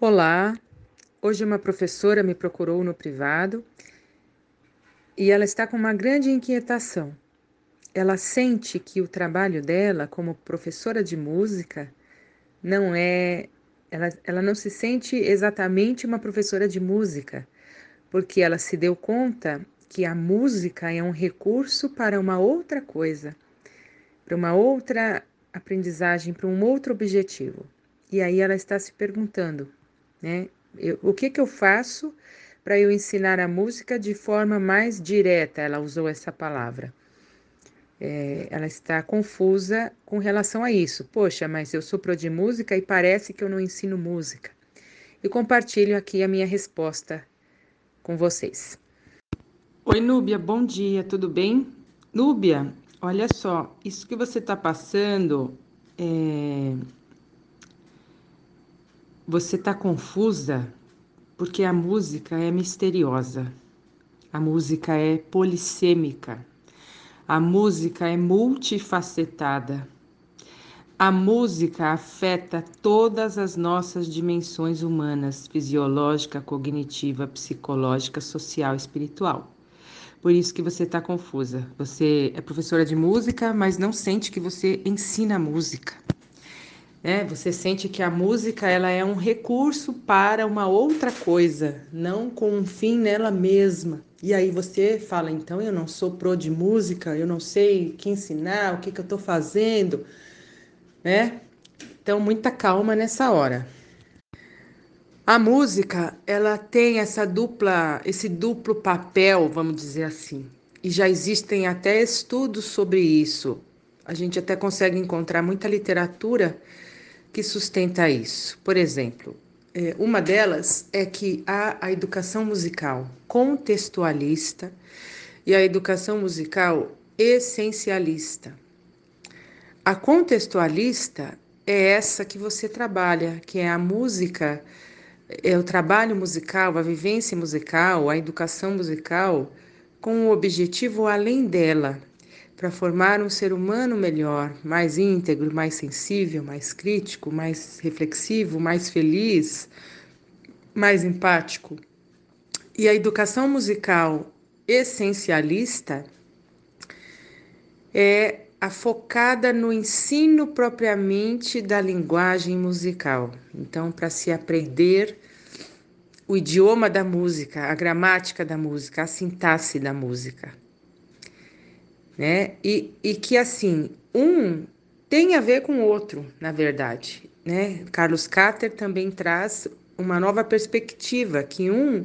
Olá, hoje uma professora me procurou no privado e ela está com uma grande inquietação. Ela sente que o trabalho dela como professora de música não é. Ela, ela não se sente exatamente uma professora de música, porque ela se deu conta que a música é um recurso para uma outra coisa, para uma outra aprendizagem, para um outro objetivo. E aí ela está se perguntando né? Eu, o que, que eu faço para eu ensinar a música de forma mais direta? Ela usou essa palavra. É, ela está confusa com relação a isso. Poxa, mas eu sou pro de música e parece que eu não ensino música. E compartilho aqui a minha resposta com vocês. Oi, Núbia, bom dia, tudo bem? Núbia, olha só, isso que você está passando é, você está confusa porque a música é misteriosa, a música é polissêmica, a música é multifacetada. A música afeta todas as nossas dimensões humanas, fisiológica, cognitiva, psicológica, social, espiritual. Por isso que você está confusa. Você é professora de música, mas não sente que você ensina música né? Você sente que a música ela é um recurso para uma outra coisa, não com um fim nela mesma. E aí você fala, então eu não sou pro de música, eu não sei o que ensinar, o que, que eu estou fazendo, né? Então muita calma nessa hora. A música, ela tem essa dupla, esse duplo papel, vamos dizer assim. E já existem até estudos sobre isso. A gente até consegue encontrar muita literatura que sustenta isso. Por exemplo, é, uma delas é que há a educação musical contextualista e a educação musical essencialista. A contextualista é essa que você trabalha, que é a música, é o trabalho musical, a vivência musical, a educação musical, com o objetivo além dela, para formar um ser humano melhor, mais íntegro, mais sensível, mais crítico, mais reflexivo, mais feliz, mais empático. E a educação musical essencialista é a focada no ensino propriamente da linguagem musical. Então, para se aprender o idioma da música, a gramática da música, a sintaxe da música né? E, e que assim, um tem a ver com o outro, na verdade, né? Carlos Cater também traz uma nova perspectiva, que um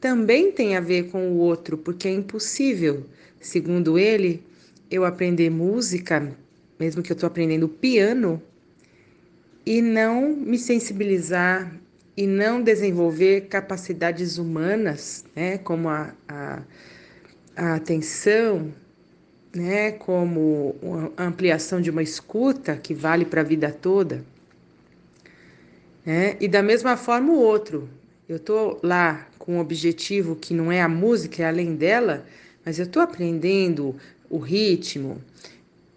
também tem a ver com o outro, porque é impossível, segundo ele, eu aprender música, mesmo que eu estou aprendendo piano, e não me sensibilizar e não desenvolver capacidades humanas, né, como a, a, a atenção, né, como a ampliação de uma escuta que vale para a vida toda. Né? E da mesma forma o outro. Eu estou lá com um objetivo que não é a música, é além dela, mas eu estou aprendendo o ritmo,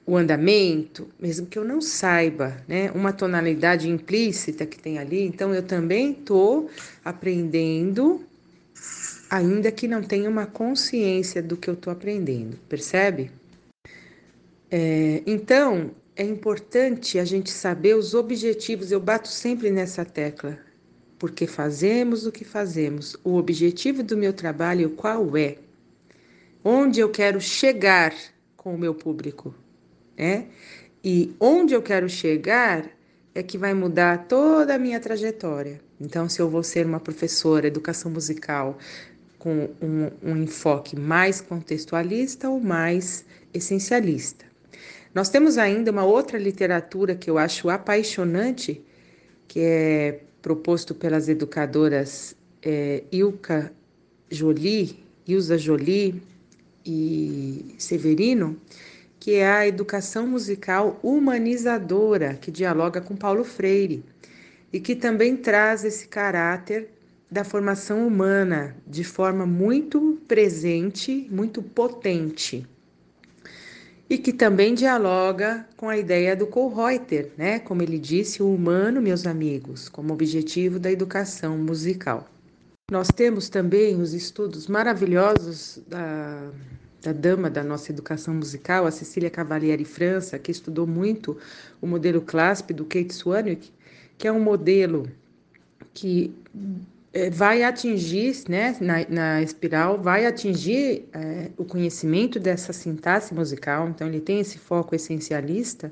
o andamento, mesmo que eu não saiba, né? Uma tonalidade implícita que tem ali, então eu também estou aprendendo, ainda que não tenha uma consciência do que eu estou aprendendo, percebe? É, então, é importante a gente saber os objetivos. Eu bato sempre nessa tecla, porque fazemos o que fazemos. O objetivo do meu trabalho qual é? Onde eu quero chegar com o meu público, né? E onde eu quero chegar é que vai mudar toda a minha trajetória. Então, se eu vou ser uma professora, educação musical, com um, um enfoque mais contextualista ou mais essencialista. Nós temos ainda uma outra literatura que eu acho apaixonante, que é proposto pelas educadoras é, Ilka Jolie, Ilza Jolie e Severino, que é a educação musical humanizadora, que dialoga com Paulo Freire e que também traz esse caráter da formação humana de forma muito presente, muito potente. E que também dialoga com a ideia do Kohlreuter, né? Como ele disse, o humano, meus amigos, como objetivo da educação musical. Nós temos também os estudos maravilhosos da, da dama da nossa educação musical, a Cecília Cavalieri França, que estudou muito o modelo CLASP do Kate Swanwick, que é um modelo que vai atingir, né, na, na espiral, vai atingir é, o conhecimento dessa sintaxe musical, então ele tem esse foco essencialista,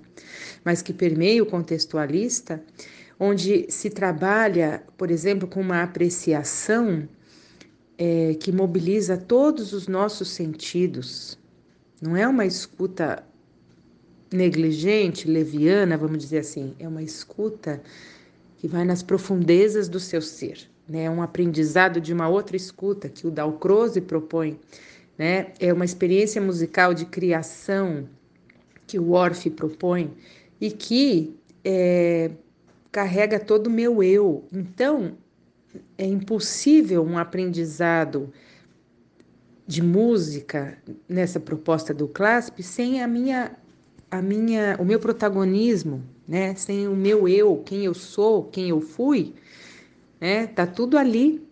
mas que permeia o contextualista, onde se trabalha, por exemplo, com uma apreciação é, que mobiliza todos os nossos sentidos. Não é uma escuta negligente, leviana, vamos dizer assim, é uma escuta que vai nas profundezas do seu ser né? Um aprendizado de uma outra escuta que o Dalcroze propõe, né? É uma experiência musical de criação que o Orff propõe e que é, carrega todo o meu eu. Então, é impossível um aprendizado de música nessa proposta do CLASP sem a minha a minha o meu protagonismo, né? Sem o meu eu, quem eu sou, quem eu fui, né? Tá tudo ali.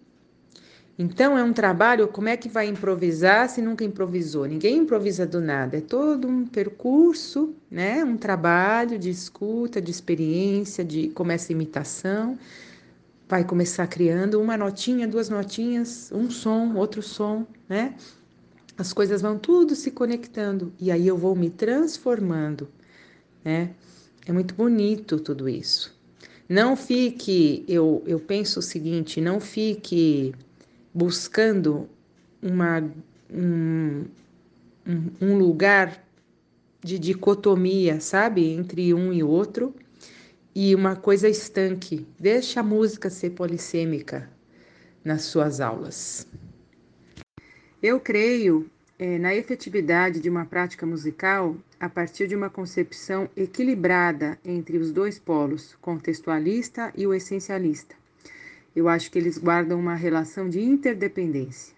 Então é um trabalho, como é que vai improvisar se nunca improvisou? Ninguém improvisa do nada, é todo um percurso, né? Um trabalho de escuta, de experiência, de começa a imitação, vai começar criando uma notinha, duas notinhas, um som, outro som, né? As coisas vão tudo se conectando e aí eu vou me transformando, né? É muito bonito tudo isso. Não fique, eu, eu penso o seguinte, não fique buscando uma, um, um lugar de dicotomia, sabe, entre um e outro, e uma coisa estanque. Deixa a música ser polissêmica nas suas aulas. Eu creio é, na efetividade de uma prática musical a partir de uma concepção equilibrada entre os dois polos, contextualista e o essencialista. Eu acho que eles guardam uma relação de interdependência.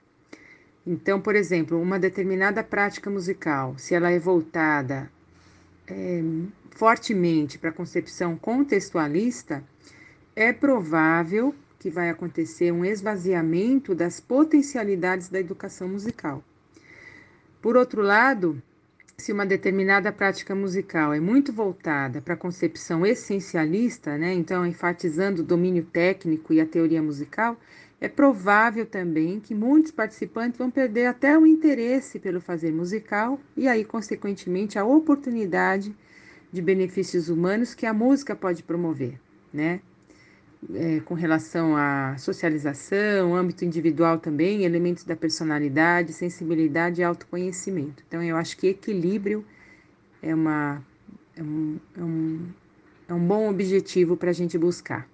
Então, por exemplo, uma determinada prática musical, se ela é voltada é, fortemente para a concepção contextualista, é provável que vai acontecer um esvaziamento das potencialidades da educação musical. Por outro lado, se uma determinada prática musical é muito voltada para a concepção essencialista, né, então enfatizando o domínio técnico e a teoria musical, é provável também que muitos participantes vão perder até o interesse pelo fazer musical e aí, consequentemente, a oportunidade de benefícios humanos que a música pode promover, né? É, com relação à socialização, âmbito individual também, elementos da personalidade, sensibilidade e autoconhecimento. Então, eu acho que equilíbrio é, uma, é, um, é, um, é um bom objetivo para a gente buscar.